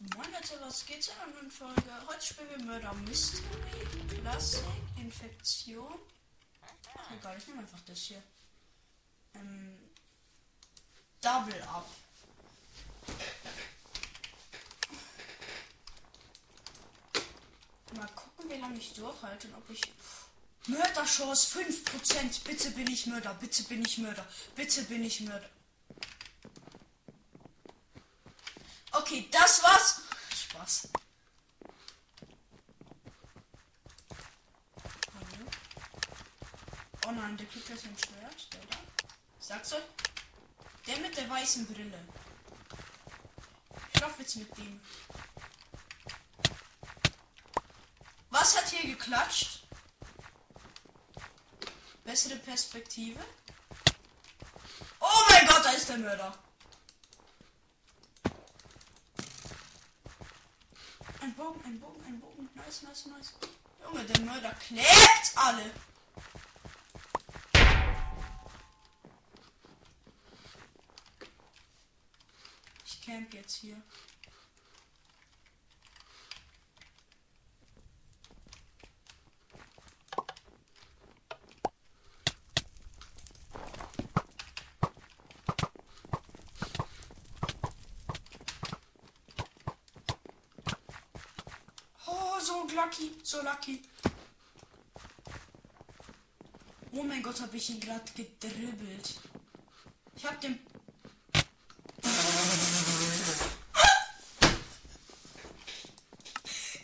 Moin Leute, was geht's in einer neuen Folge? Heute spielen wir Murder Mystery, Classic, Infektion. Ach egal, ich nehme einfach das hier. Ähm, Double Up. Mal gucken, wie lange ich durchhalte und ob ich. Mörderchance 5%. Bitte bin ich Mörder. Bitte bin ich Mörder. Bitte bin ich Mörder. Okay, das war's. Spaß. Hallo? Oh nein, der kriegt jetzt ein Schwert. Der da. Sagst du? Der mit der weißen Brille. Ich lauf jetzt mit dem. Was hat hier geklatscht? Bessere Perspektive. Oh mein Gott, da ist der Mörder. Ein Bogen, ein Bogen, ein Bogen. Nice, nice, nice. Junge, der Mörder klebt alle. Ich camp jetzt hier. Oh, so lucky, so lucky. Oh mein Gott, habe ich ihn gerade gedribbelt. Ich habe den.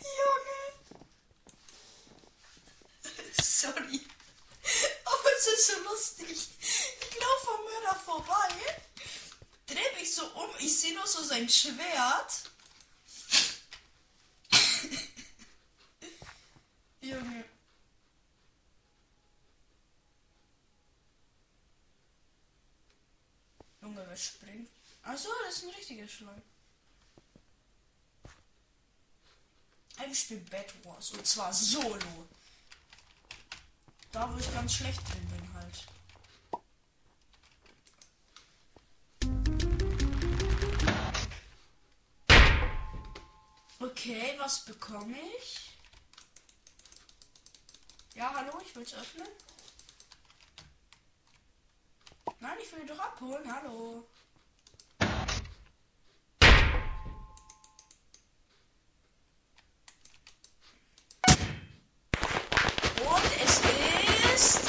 Junge. Sorry. Aber es ist so lustig. Ich laufe am Mörder vorbei. Dreh mich so um. Ich sehe nur so sein Schwert. Junge. Junge, wer springt? Achso, das ist ein richtiger Schlag. Ey, wir spielen Bad Wars. Und zwar solo. Da, wo ich ganz schlecht drin bin, halt. Okay, was bekomme ich? Ja, hallo, ich will es öffnen. Nein, ich will doch abholen, hallo. Und es ist.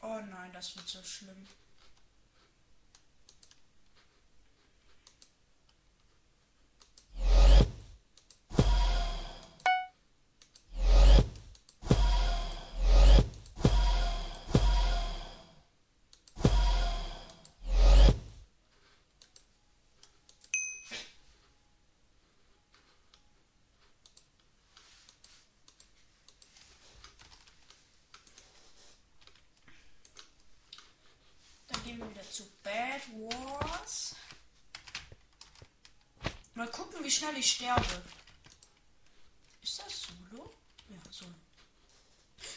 Oh nein, das wird so schlimm. Dann gehen wir wieder zu Bad Wars. Mal gucken, wie schnell ich sterbe. Ist das Solo? Ja, Solo.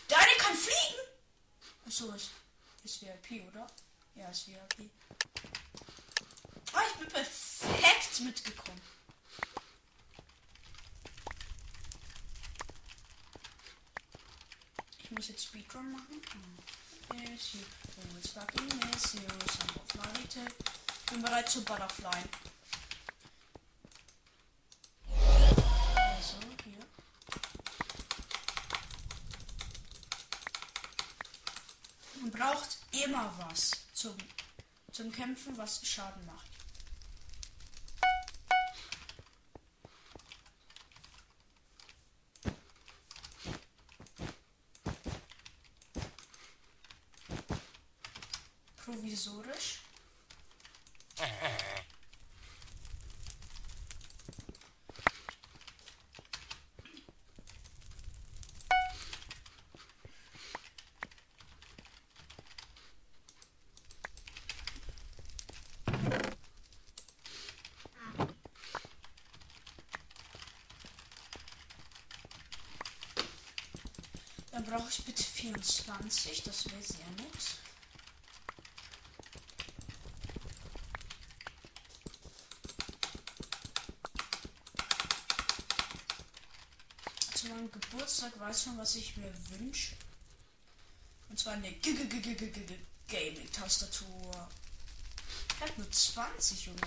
Der eine kann fliegen! Achso, ist, ist VIP, oder? Ja, ist VIP. Ah, ich bin perfekt mitgekommen. Ich muss jetzt Speedrun machen. Little. Bin bereit zu Butterfly. Man braucht immer was zum, zum Kämpfen, was Schaden macht. Provisorisch. Dann brauche ich bitte 24, das wäre sehr nett. Geburtstag weiß schon, was ich mir wünsche. Und zwar eine Gaming-Tastatur. Ich hab nur 20, Junge.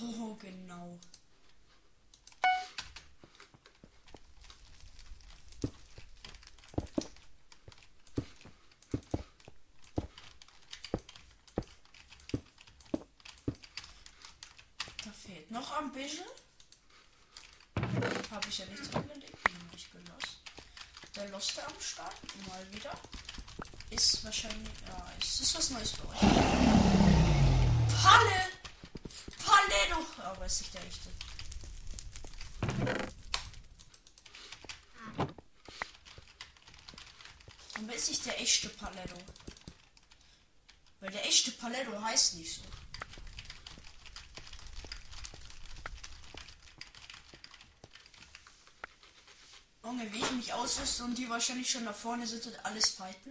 Oh, genau. Da fehlt noch ein bisschen. Habe ich ja nichts angelegt, bin nicht gelost. Der Loste am Start, mal wieder. Ist wahrscheinlich, ja, ist das was Neues für euch? Palle! Paletto! Aber ist nicht der echte. Aber ist nicht der echte Paletto. Weil der echte Paletto heißt nicht so. Junge, wie ich mich ausrüste und die wahrscheinlich schon da vorne sind und alles fighten.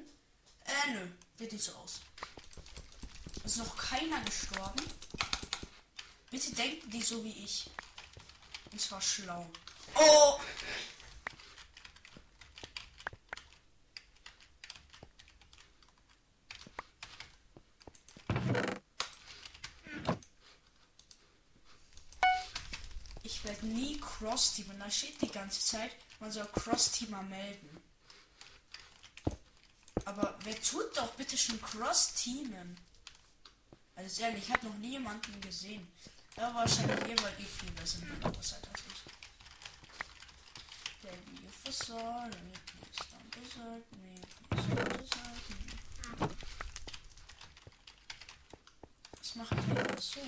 Äh, nö, wird nicht so aus. Ist noch keiner gestorben. Bitte denken die so wie ich. Und zwar schlau. Oh! Ich werde nie Cross-Team. Da steht die ganze Zeit, man soll Cross-Teamer melden. Aber wer tut doch bitte schon Cross-Teamen? Also ehrlich, ich habe noch nie jemanden gesehen. Ja, wahrscheinlich eh, weil viel besser sind als ich. Baby, you for sorry, please don't desert me, please don't desert me. Was mache ich denn so?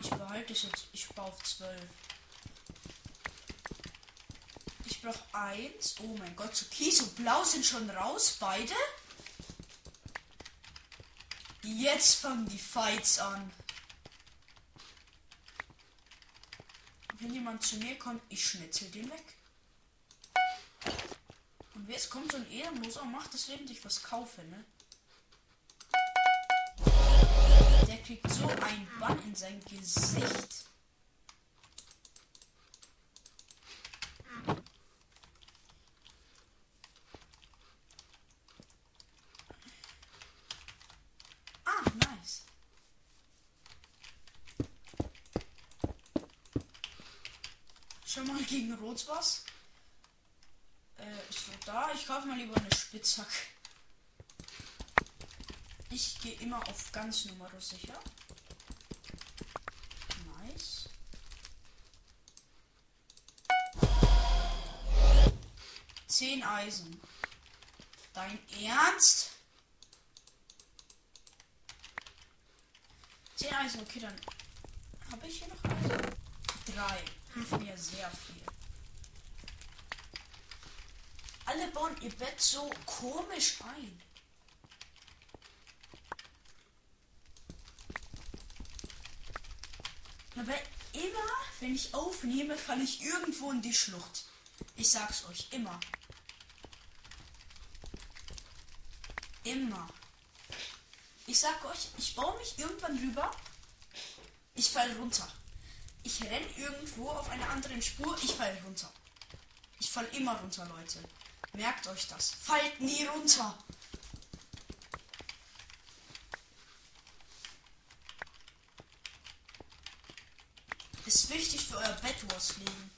Ich behalte es jetzt, ich baue auf 12. Ich brauche eins. Oh mein Gott, so Kies und Blau sind schon raus, beide. Jetzt fangen die Fights an. Wenn jemand zu mir kommt, ich schnitzel den weg. Und jetzt kommt so ein Ehrenloser und macht deswegen ich was kaufe, ne? Der kriegt so einen Bann in sein Gesicht. Ah, nice. Schon Rot was? Äh, ist Rot da? Ich kaufe mal lieber eine Spitzhacke. Ich gehe immer auf ganz Nummer sicher. Nice. Zehn Eisen. Dein Ernst? Zehn Eisen, okay, dann habe ich hier noch Eisen. Drei. Hilft mir sehr viel. Alle bauen ihr Bett so komisch ein. Aber immer, wenn ich aufnehme, falle ich irgendwo in die Schlucht. Ich sag's euch, immer. Immer. Ich sag euch, ich baue mich irgendwann rüber. Ich falle runter. Ich renn irgendwo auf einer anderen Spur. Ich falle runter. Ich fall immer runter, Leute. Merkt euch das. Fallt nie runter. Ist wichtig für euer liegen.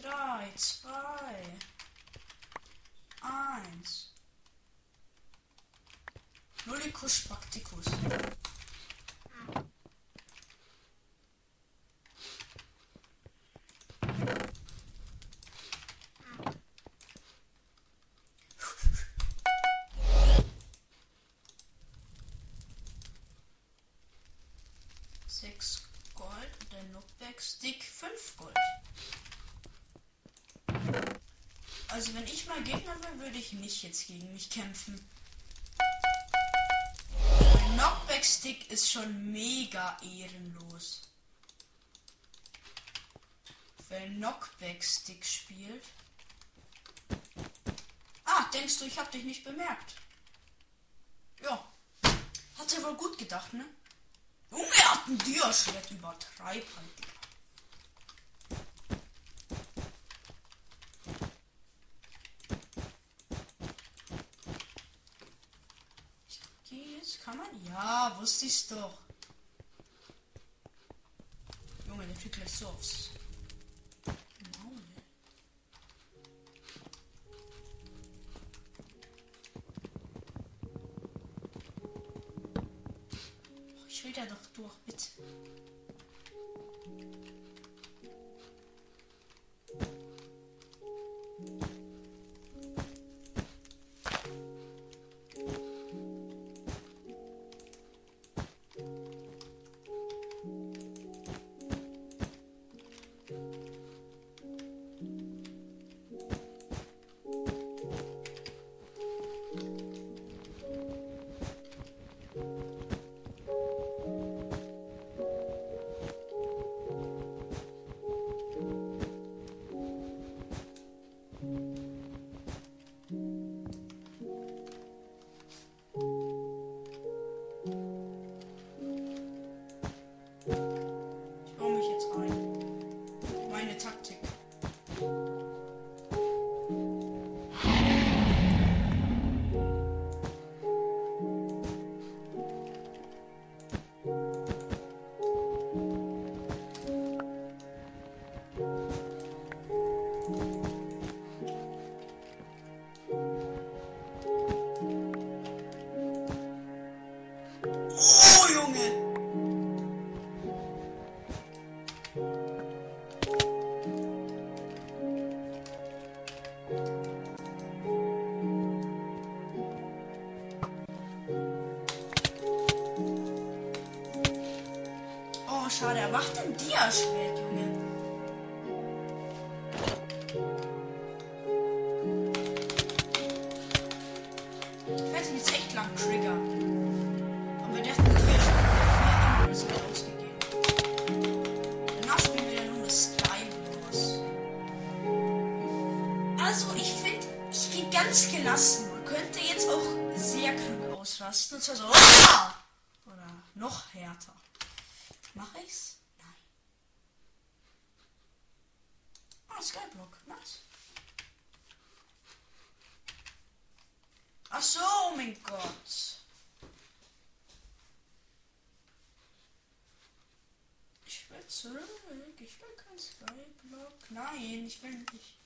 Drei, zwei, eins. Nullicus Spacticus. Sechs Gold und der Knockback Stick fünf Gold. Mal Gegner wäre, würde ich nicht jetzt gegen mich kämpfen. Mein Knockback Stick ist schon mega ehrenlos. Wer Knockback Stick spielt. Ah, denkst du, ich hab dich nicht bemerkt? Ja. Hat er wohl gut gedacht, ne? Junge, hat ein Dia-Schwert übertreib halt, Digga. Ich geh jetzt, kann man? Ja, wusste ich's doch. Junge, der kriegt gleich so aufs Dia-Schwert, Junge. Ich werde ihn jetzt echt lang triggern. Aber der hat mir vier Emeralds ausgegeben. Danach spielen wir ja nur das Wars. Also, ich finde, ich gehe ganz gelassen. Man könnte jetzt auch sehr krank ausrasten. Und zwar so. "Ah!" Oder noch härter. Mach ich's? Nein. Ah, Skyblock. Nice. Ach so, oh mein Gott. Ich will zurück. Ich will kein Skyblock. Nein, ich will nicht.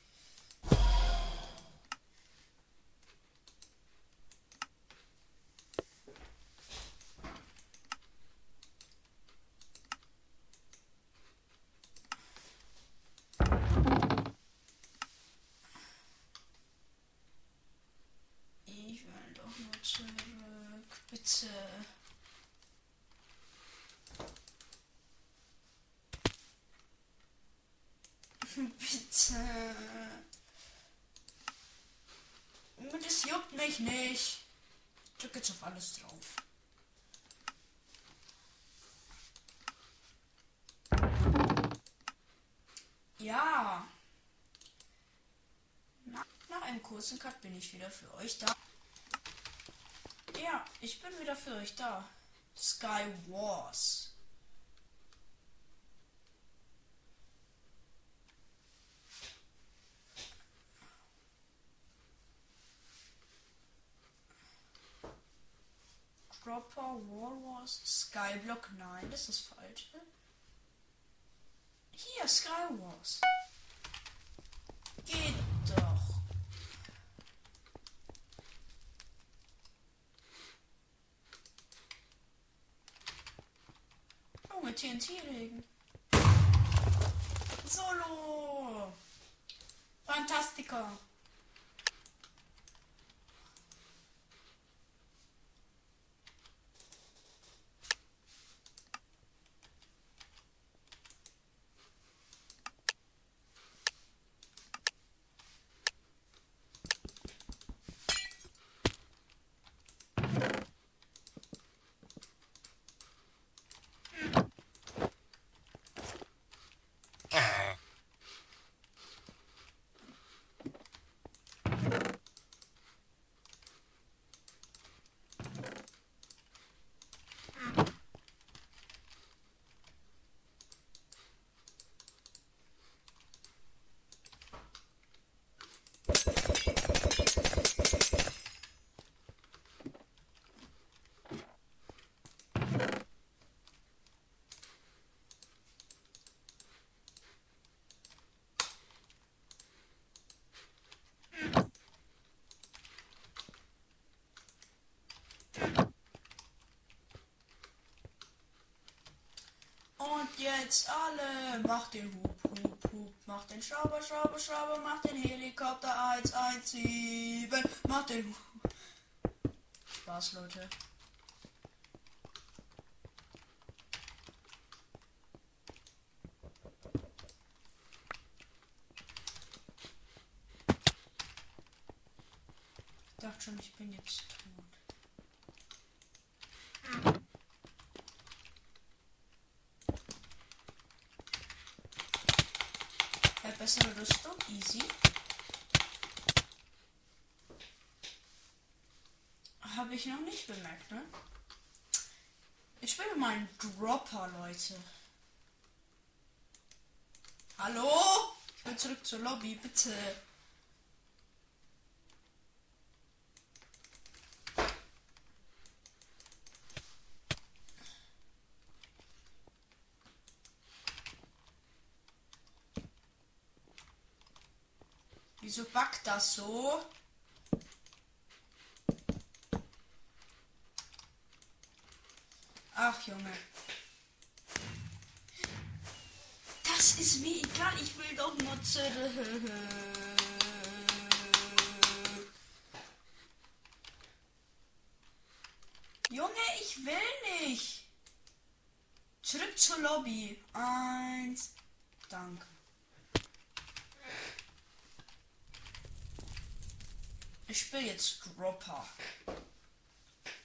Ich will doch nur zurück. Bitte. Das juckt mich nicht. Ich drück jetzt auf alles drauf. Ja. Na, nach einem kurzen Cut bin ich wieder für euch da. Ja, ich bin wieder für euch da. Sky Wars. Dropper War Wars Skyblock 9, das ist das falsche. Hier, Sky Wars. Geht doch. Junge, TNT-Regen. Solo. Fantastica. Jetzt alle. Mach den Hup, Hup, Hup. Mach den Schrauber, Schrauber, Schrauber. Mach den Helikopter 117. Mach den Hup. Spaß, Leute. Ich dachte schon, ich bin jetzt tot. Ja, bessere Rüstung, easy. Habe ich noch nicht bemerkt, ne? Ich spiele mal einen Dropper, Leute. Hallo? Ich will zurück zur Lobby, bitte. Backt das so? Ach, Junge. Das ist mir egal, ich will doch nur zurück. Junge, ich will nicht. Zurück zur Lobby. Eins. Danke. Ich spiele Dropper.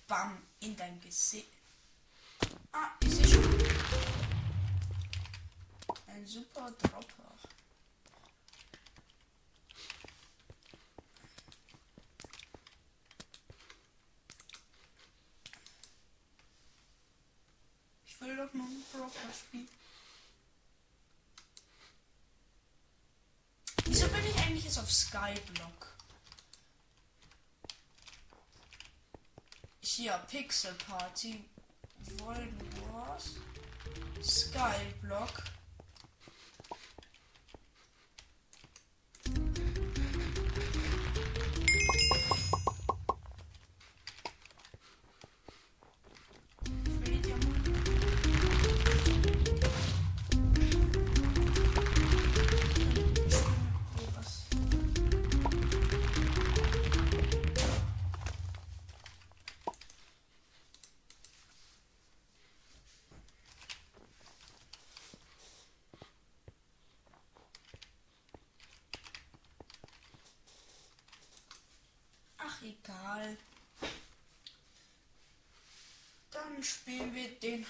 Bam, in dein Gesicht. Ah, ich sehe schon. Ein super Dropper. Ich will doch nur einen Dropper spielen. Wieso bin ich eigentlich jetzt auf Skyblock? Hier, Pixel Party. World Wars. Skyblock.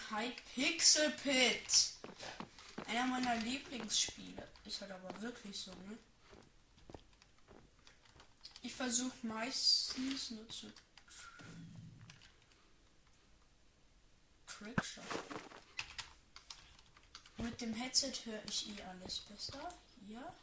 Den Hypixel Pit. Einer meiner Lieblingsspiele. Ist halt aber wirklich so, ne? Ich versuche meistens nur zu Trickshot. Mit dem Headset höre ich eh alles besser. Hier.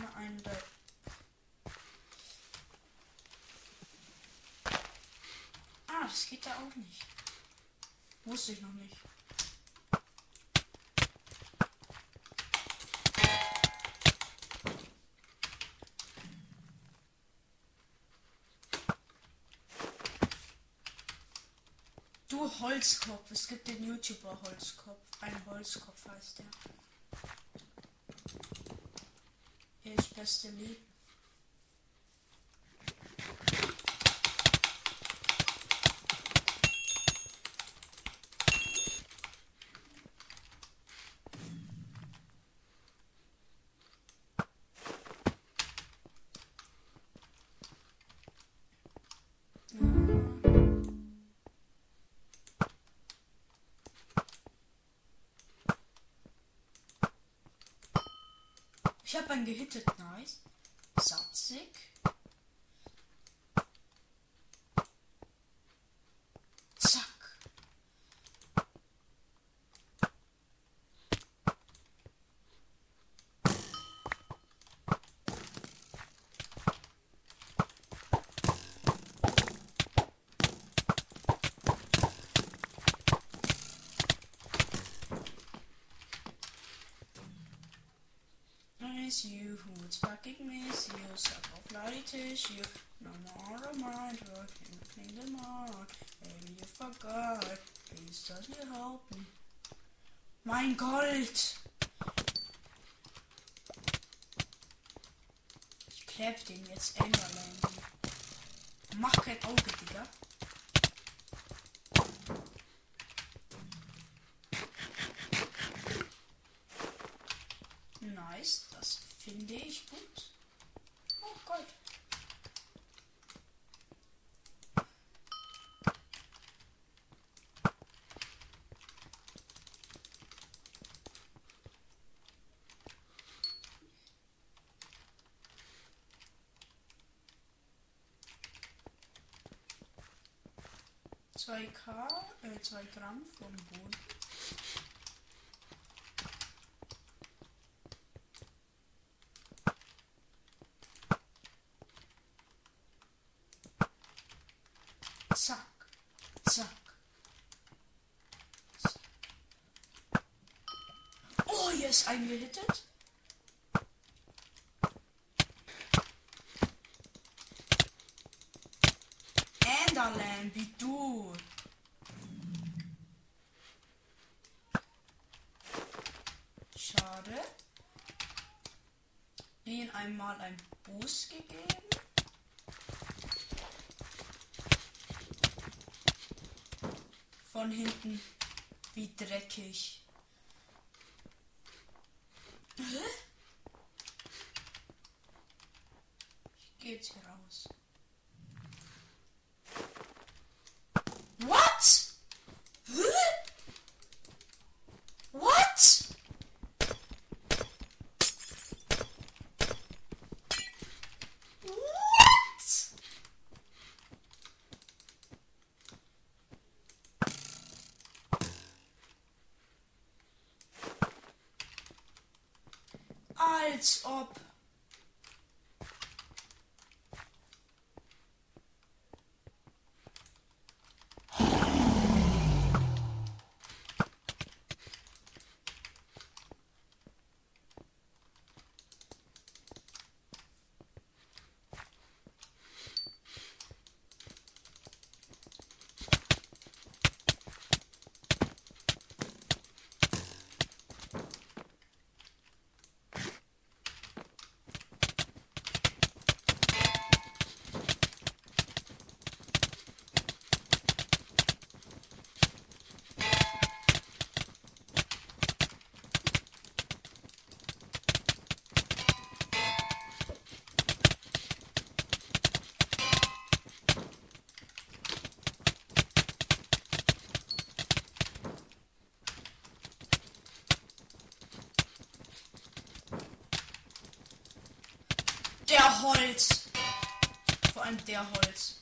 Immer einen der Ah, das geht da auch nicht. Wusste ich noch nicht. Du Holzkopf, es gibt den YouTuber Holzkopf. Ein Holzkopf heißt der. Er ist gehittet, nice. Satzig. Zack. miss you, miss you? Suck off bloody tissue. No more of mind working, clean them out. Maybe you forgot. Please does you help me? Mein Gold! Ich kleb den jetzt Enderland. Mach kein Auge, Digga. 2K, äh, 2 Gramm vom Boden. Zack, zack. Oh, hier ist eingehittet. Enderland, wie du. Schade. Ihnen einmal ein Boost gegeben. Von hinten. Wie dreckig. Ich geh jetzt hier raus. Als ob. Der Holz.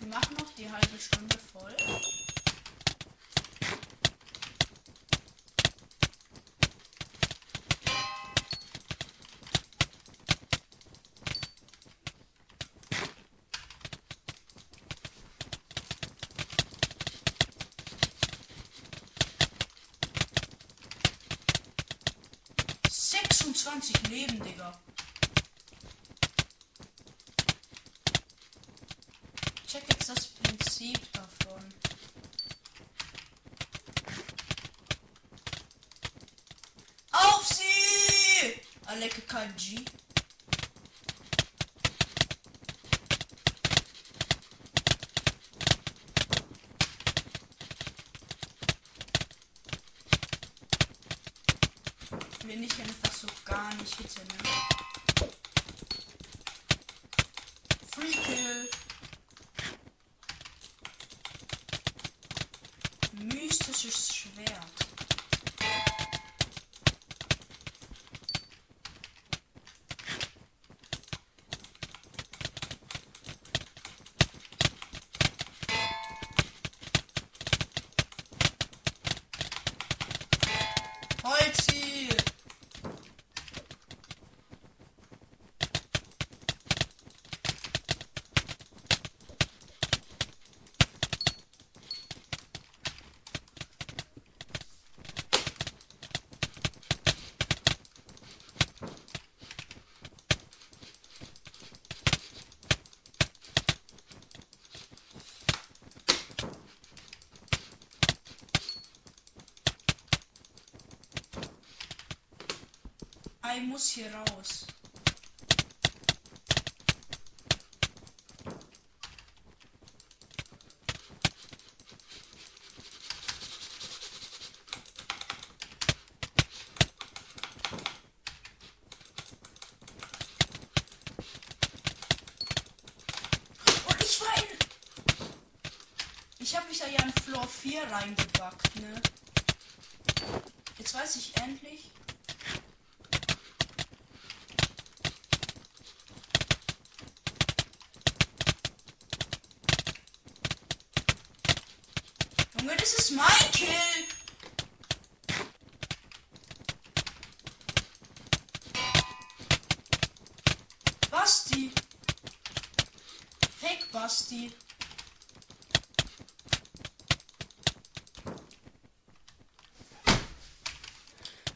Wir machen noch die halbe Stunde voll. Sechsundzwanzig Leben, Digga. Check jetzt das Prinzip davon. Auf sie! Aleke Kanji. Wenn ich einfach so gar nicht hitte, ne? Free Kill. Mystisches Schwert. Ei muss hier raus. Ich habe mich da ja in Floor 4 reingebackt, ne? Jetzt weiß ich endlich. Junge, das ist mein Kill. Basti. Fake Basti.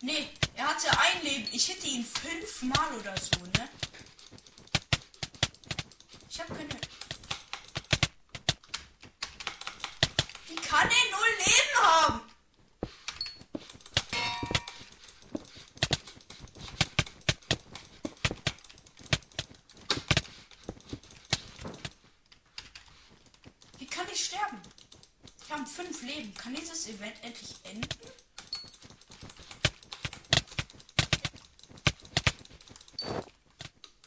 Nee, er hatte ein Leben. Ich hätte ihn fünfmal oder so, ne? Ich habe keine. Wie kann er null Leben haben? Wie kann ich sterben? Ich habe fünf Leben. Event endlich enden?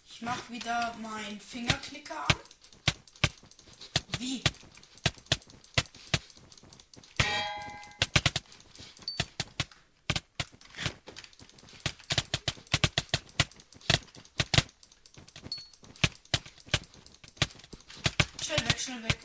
Ich mach wieder meinen Fingerklicker an. Wie? Schnell weg, schnell weg.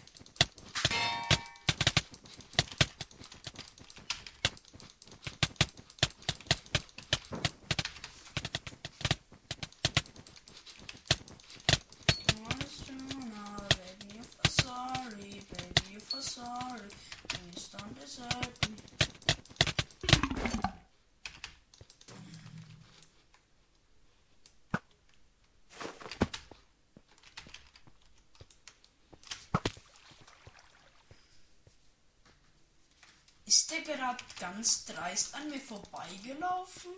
Baby, if I'm sorry, baby, if I'm sorry, please don't desert me. Ist der gerade ganz dreist an mir vorbeigelaufen?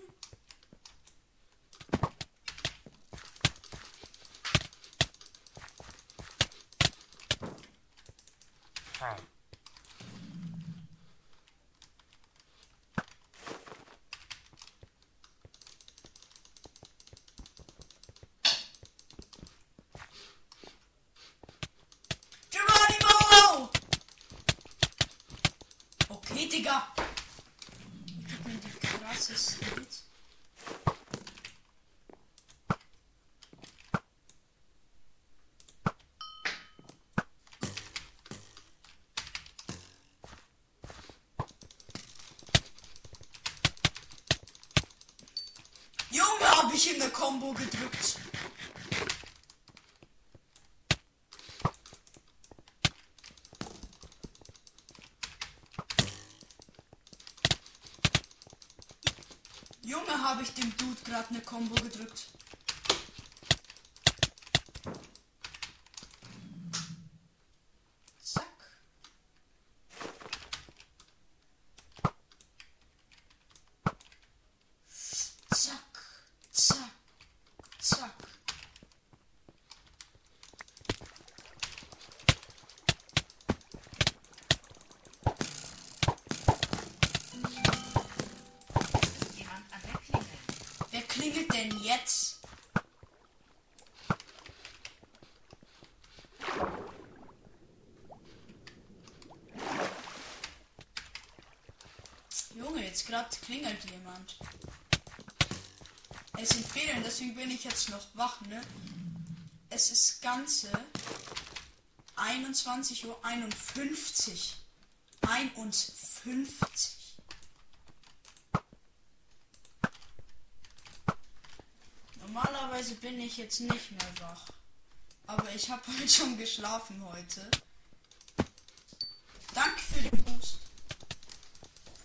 Geronimo! Okay, Digga. Gib mir die krasse Skills. Ich in der Combo gedrückt. Junge, habe ich dem Dude gerade eine Combo gedrückt. Zack. Zack. Zack. Zack. Jemand an der Klingel. Wer klingelt denn jetzt? Junge, jetzt gerade klingelt jemand. Es sind Ferien, deswegen bin ich jetzt noch wach, ne? Es ist ganze 21.51 Uhr. 51. Normalerweise bin ich jetzt nicht mehr wach. Aber ich habe halt schon geschlafen heute. Danke für den Boost.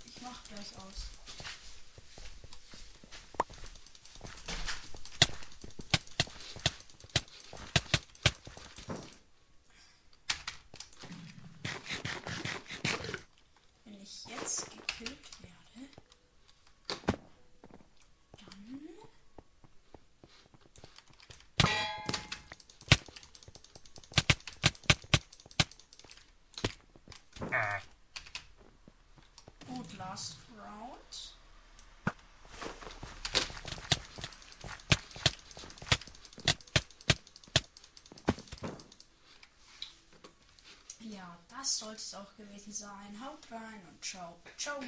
Ich mach gleich aus. Wenn ich jetzt gekillt werde, dann Gut, last round. Ja, das sollte auch gewesen sein. Haut rein und ciao. Ciao.